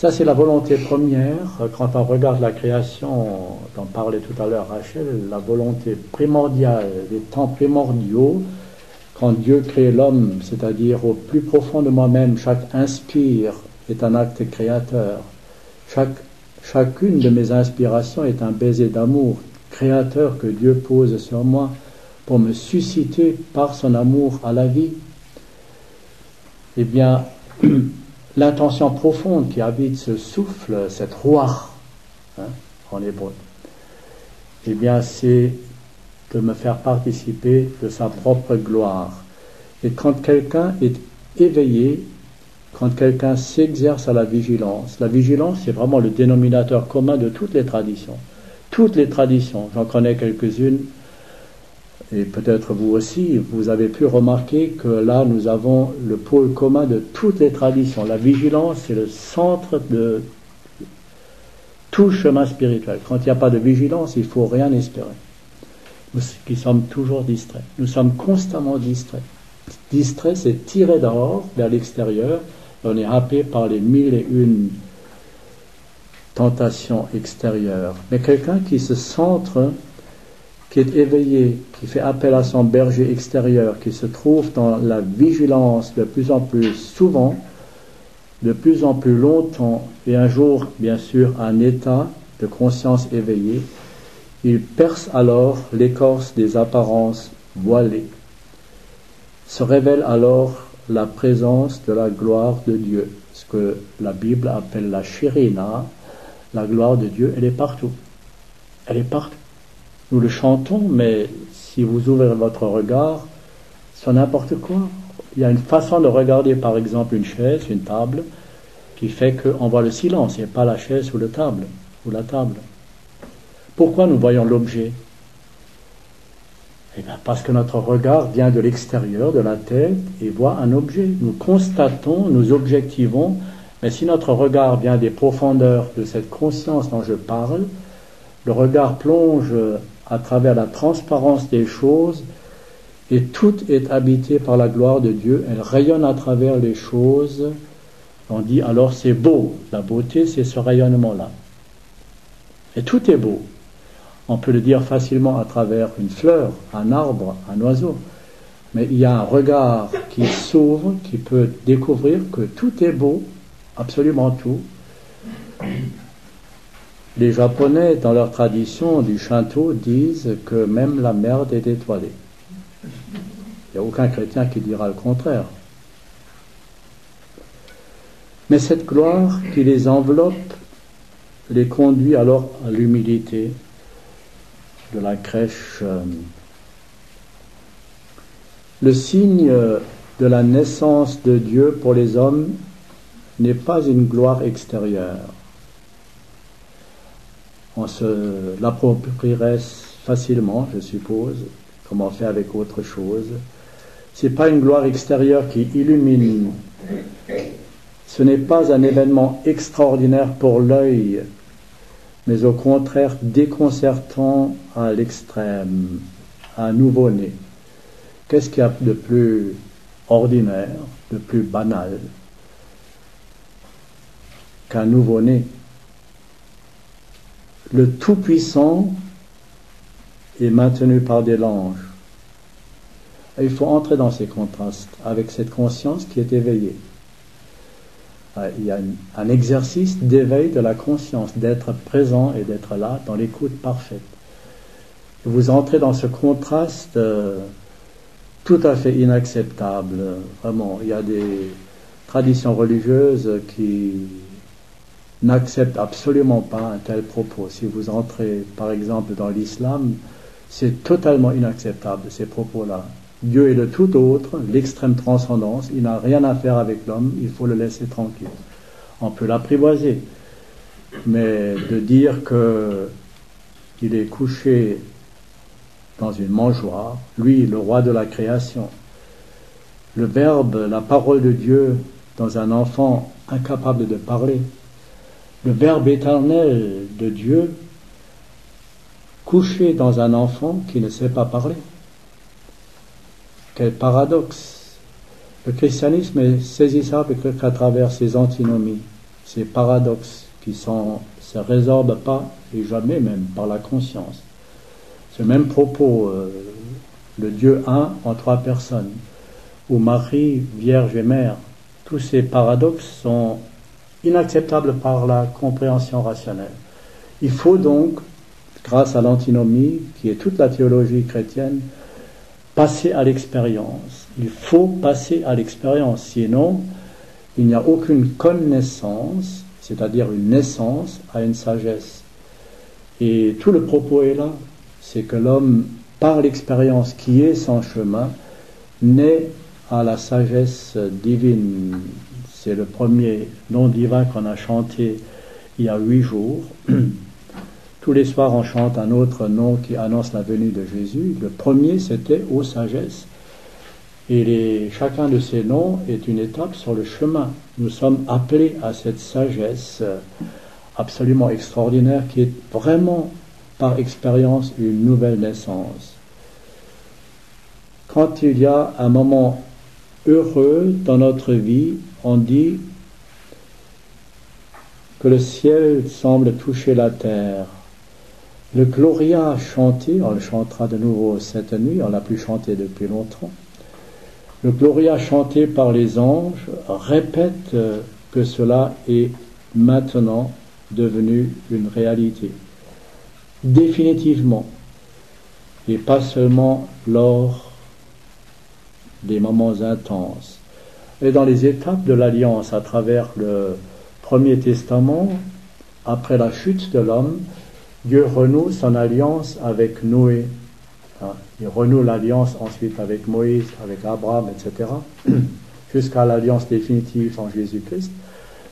Ça, c'est la volonté première. Quand on regarde la création, dont parlait tout à l'heure Rachel, la volonté primordiale, les temps primordiaux, quand Dieu crée l'homme, c'est-à-dire au plus profond de moi-même, chaque inspire est un acte créateur. Chaque, chacune de mes inspirations est un baiser d'amour créateur que Dieu pose sur moi pour me susciter par son amour à la vie. Eh bien, l'intention profonde qui habite ce souffle, cette roi, hein, en hébreu, eh bien, c'est de me faire participer de sa propre gloire. Et quand quelqu'un est éveillé, quand quelqu'un s'exerce à la vigilance, la vigilance, c'est vraiment le dénominateur commun de toutes les traditions. Toutes les traditions, j'en connais quelques-unes, et peut-être vous aussi, vous avez pu remarquer que là, nous avons le pôle commun de toutes les traditions. La vigilance, c'est le centre de tout chemin spirituel. Quand il n'y a pas de vigilance, il ne faut rien espérer. Nous qui sommes toujours distraits. Nous sommes constamment distraits. Distrait, c'est tirer dehors, vers l'extérieur. On est happé par les mille et une tentations extérieures. Mais quelqu'un qui se centre qui est éveillé, qui fait appel à son berger extérieur, qui se trouve dans la vigilance de plus en plus souvent, de plus en plus longtemps, et un jour, bien sûr, un état de conscience éveillée, il perce alors l'écorce des apparences voilées. Se révèle alors la présence de la gloire de Dieu, ce que la Bible appelle la chirina, la gloire de Dieu, elle est partout. Elle est partout. Nous le chantons, mais si vous ouvrez votre regard, c'est n'importe quoi. Il y a une façon de regarder, par exemple, une chaise, une table, qui fait qu'on voit le silence et pas la chaise ou, le table, ou la table. Pourquoi nous voyons l'objet? Eh bien, parce que notre regard vient de l'extérieur, de la tête, et voit un objet. Nous constatons, nous objectivons, mais si notre regard vient des profondeurs de cette conscience dont je parle, le regard plonge à travers la transparence des choses et tout est habité par la gloire de Dieu. Elle rayonne à travers les choses. On dit alors c'est beau. La beauté, c'est ce rayonnement-là. Et tout est beau. On peut le dire facilement à travers une fleur, un arbre, un oiseau. Mais il y a un regard qui s'ouvre, qui peut découvrir que tout est beau, absolument tout. Les Japonais, dans leur tradition du Shinto, disent que même la merde est étoilée. Il n'y a aucun chrétien qui dira le contraire. Mais cette gloire qui les enveloppe les conduit alors à l'humilité de la crèche. Euh, le signe de la naissance de Dieu pour les hommes n'est pas une gloire extérieure on se l'approprierait facilement, je suppose, comme on fait avec autre chose. C'est pas une gloire extérieure qui illumine. Ce n'est pas un événement extraordinaire pour l'œil, mais au contraire déconcertant à l'extrême, un nouveau-né. Qu'est-ce qu'il y a de plus ordinaire, de plus banal qu'un nouveau-né? Le Tout-Puissant est maintenu par des langes. il faut entrer dans ces contrastes avec cette conscience qui est éveillée. Ah, il y a un exercice d'éveil de la conscience, d'être présent et d'être là dans l'écoute parfaite. Vous entrez dans ce contraste euh, tout à fait inacceptable. Vraiment, il y a des traditions religieuses qui n'accepte absolument pas un tel propos. Si vous entrez, par exemple, dans l'islam, c'est totalement inacceptable, ces propos-là. Dieu est le tout autre, l'extrême transcendance, il n'a rien à faire avec l'homme, il faut le laisser tranquille. On peut l'apprivoiser, mais de dire que il est couché dans une mangeoire, lui, le roi de la création, le Verbe, la parole de Dieu dans un enfant incapable de parler, le Verbe éternel de Dieu couché dans un enfant qui ne sait pas parler. Quel paradoxe. Le christianisme est saisissable qu'à travers ses antinomies, ces paradoxes qui ne se résorbent pas et jamais même par la conscience. Ce même propos, euh, le Dieu un en trois personnes, ou Marie, Vierge et Mère, tous ces paradoxes sont inacceptables par la compréhension rationnelle. Il faut donc, grâce à l'antinomie, qui est toute la théologie chrétienne, passer à l'expérience. Il faut passer à l'expérience, sinon il n'y a aucune connaissance, c'est-à-dire une naissance à une sagesse. Et tout le propos est là, c'est que l'homme, par l'expérience qui est son chemin, naît à la sagesse divine. C'est le premier nom divin qu'on a chanté il y a huit jours. Tous les soirs, on chante un autre nom qui annonce la venue de Jésus. Le premier, c'était Ô sagesse. Et chacun de ces noms est une étape sur le chemin. Nous sommes appelés à cette sagesse absolument extraordinaire qui est vraiment par expérience une nouvelle naissance. Quand il y a un moment heureux dans notre vie, on dit que le ciel semble toucher la terre. Le Gloria chanté, on le chantera de nouveau cette nuit, on l'a plus chanté depuis longtemps. Le Gloria chanté par les anges répète que cela est maintenant devenu une réalité. Définitivement. Et pas seulement lors des moments intenses. Et dans les étapes de l'alliance à travers le Premier Testament, après la chute de l'homme, Dieu renoue son alliance avec Noé. Hein, il renoue l'alliance ensuite avec Moïse, avec Abraham, etc., jusqu'à l'alliance définitive en Jésus-Christ.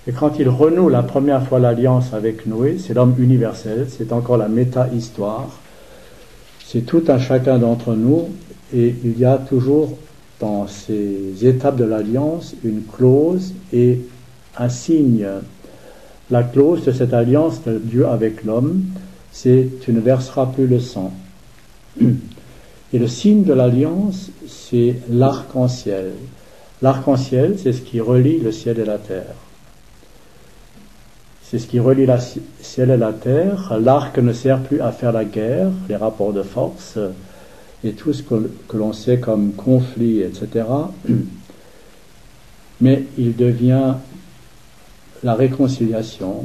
Et quand il renoue la première fois l'alliance avec Noé, c'est l'homme universel, c'est encore la méta-histoire, c'est tout un chacun d'entre nous, et il y a toujours dans ces étapes de l'alliance une clause et un signe. La clause de cette alliance de Dieu avec l'homme, c'est tu ne verseras plus le sang. Et le signe de l'alliance, c'est l'arc-en-ciel. L'arc-en-ciel, c'est ce qui relie le ciel et la terre. C'est ce qui relie le ciel et la terre. L'arc ne sert plus à faire la guerre, les rapports de force, et tout ce que, l'on sait comme conflit, etc. Mais il devient la réconciliation,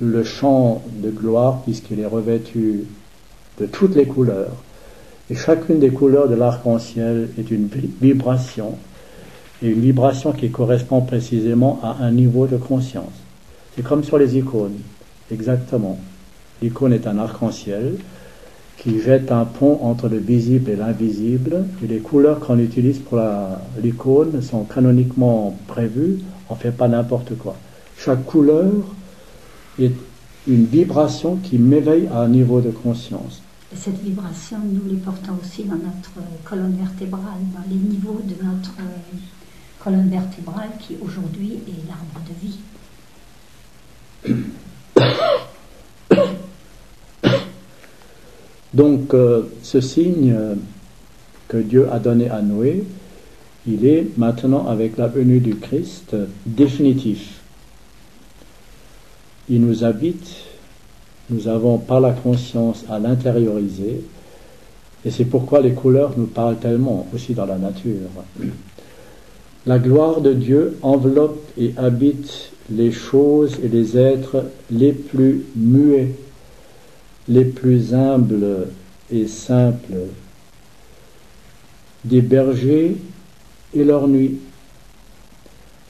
le champ de gloire, puisqu'il est revêtu de toutes les couleurs. Et chacune des couleurs de l'arc-en-ciel est une vibration, et une vibration qui correspond précisément à un niveau de conscience. C'est comme sur les icônes, exactement. L'icône est un arc-en-ciel, qui jette un pont entre le visible et l'invisible. Et les couleurs qu'on utilise pour l'icône sont canoniquement prévues. On ne fait pas n'importe quoi. Chaque couleur est une vibration qui m'éveille à un niveau de conscience. Et cette vibration, nous les portons aussi dans notre colonne vertébrale, dans les niveaux de notre colonne vertébrale qui aujourd'hui est l'arbre de vie. Donc euh, ce signe que Dieu a donné à Noé, il est maintenant avec la venue du Christ définitif. Il nous habite, nous avons par la conscience à l'intérioriser, et c'est pourquoi les couleurs nous parlent tellement aussi dans la nature. La gloire de Dieu enveloppe et habite les choses et les êtres les plus muets les plus humbles et simples des bergers et leur nuit.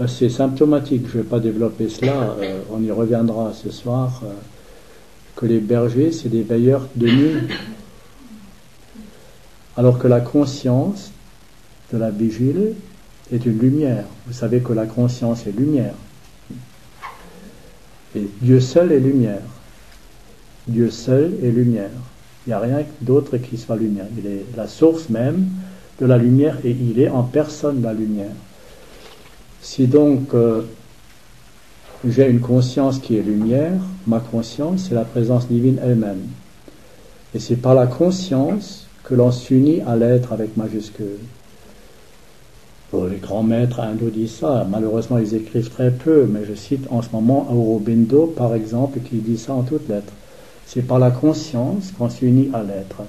C'est symptomatique, je ne vais pas développer cela, euh, on y reviendra ce soir, euh, que les bergers, c'est des veilleurs de nuit. Alors que la conscience de la vigile est une lumière. Vous savez que la conscience est lumière. Et Dieu seul est lumière. Dieu seul est lumière. Il n'y a rien d'autre qui soit lumière. Il est la source même de la lumière et il est en personne la lumière. Si donc euh, j'ai une conscience qui est lumière, ma conscience, c'est la présence divine elle-même. Et c'est par la conscience que l'on s'unit à l'être avec majuscule. Les grands maîtres hindous disent ça. Malheureusement, ils écrivent très peu, mais je cite en ce moment Aurobindo, par exemple, qui dit ça en toutes lettres. C'est par la conscience qu'on s'unit à l'être.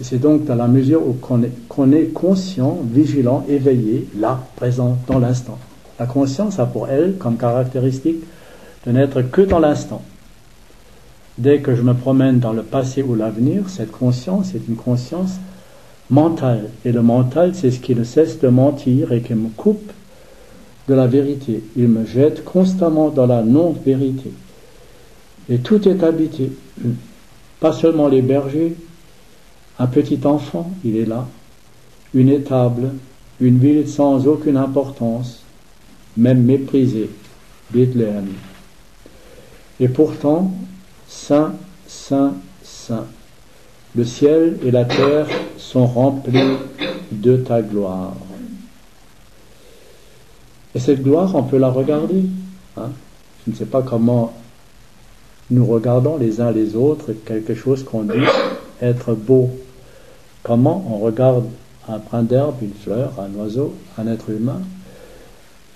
C'est donc dans la mesure où qu'on est, est conscient, vigilant, éveillé, là, présent, dans l'instant. La conscience a pour elle comme caractéristique de n'être que dans l'instant. Dès que je me promène dans le passé ou l'avenir, cette conscience est une conscience mental. Et le mental, c'est ce qui ne cesse de mentir et qui me coupe de la vérité. Il me jette constamment dans la non-vérité. Et tout est habité. Pas seulement les bergers, un petit enfant, il est là. Une étable, une ville sans aucune importance, même méprisée, Bethléem. Et pourtant, saint, saint, saint. Le ciel et la terre sont remplis de ta gloire. Et cette gloire, on peut la regarder. Hein. Je ne sais pas comment nous regardons les uns les autres quelque chose qu'on dit être beau. Comment on regarde un brin d'herbe, une fleur, un oiseau, un être humain?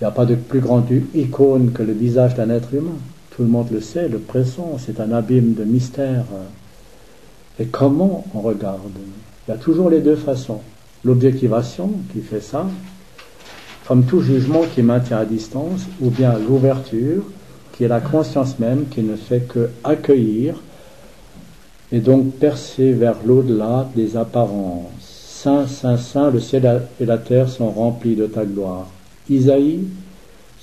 Il n'y a pas de plus grande icône que le visage d'un être humain. Tout le monde le sait, le pressant, c'est un abîme de mystère. Et comment on regarde? Il y a toujours les deux façons. L'objectivation qui fait ça, comme tout jugement qui maintient à distance, ou bien l'ouverture qui est la conscience même qui ne fait que accueillir et donc percer vers l'au-delà des apparences. Saint, Saint, Saint, le ciel et la terre sont remplis de ta gloire. Isaïe,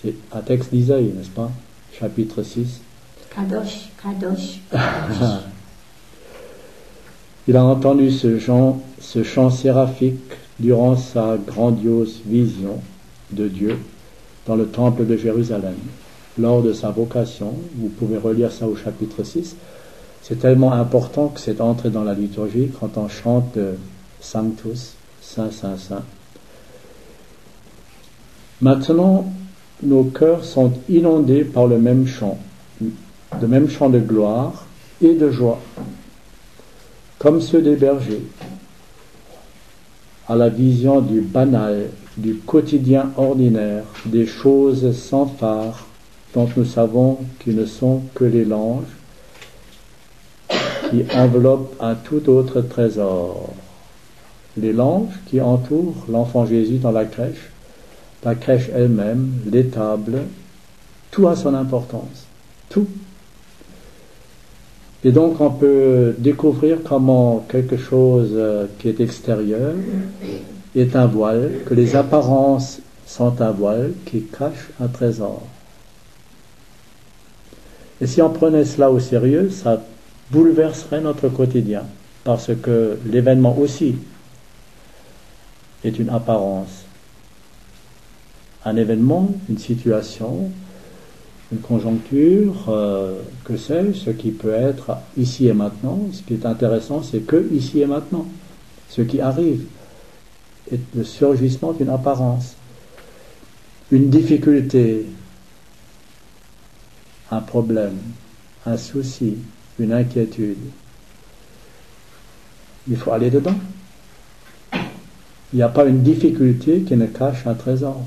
c'est un texte d'Isaïe, n'est-ce pas? Chapitre 6. Kadosh, Kadosh. kadosh. Il a entendu ce chant, ce chant séraphique durant sa grandiose vision de Dieu dans le temple de Jérusalem. Lors de sa vocation, vous pouvez relire ça au chapitre 6, c'est tellement important que c'est entré dans la liturgie quand on chante Sanctus, Saint, Saint, Saint. Maintenant, nos cœurs sont inondés par le même chant, le même chant de gloire et de joie comme ceux des bergers, à la vision du banal, du quotidien ordinaire, des choses sans phare, dont nous savons qu'ils ne sont que les langes qui enveloppent un tout autre trésor. Les langes qui entourent l'enfant Jésus dans la crèche, la crèche elle-même, l'étable, tout a son importance. Tout. Et donc on peut découvrir comment quelque chose euh, qui est extérieur est un voile, que les apparences sont un voile qui cache un trésor. Et si on prenait cela au sérieux, ça bouleverserait notre quotidien, parce que l'événement aussi est une apparence. Un événement, une situation, une conjoncture, euh, que c'est, ce qui peut être ici et maintenant. Ce qui est intéressant, c'est que ici et maintenant. Ce qui arrive est le surgissement d'une apparence, une difficulté, un problème, un souci, une inquiétude. Il faut aller dedans. Il n'y a pas une difficulté qui ne cache un trésor.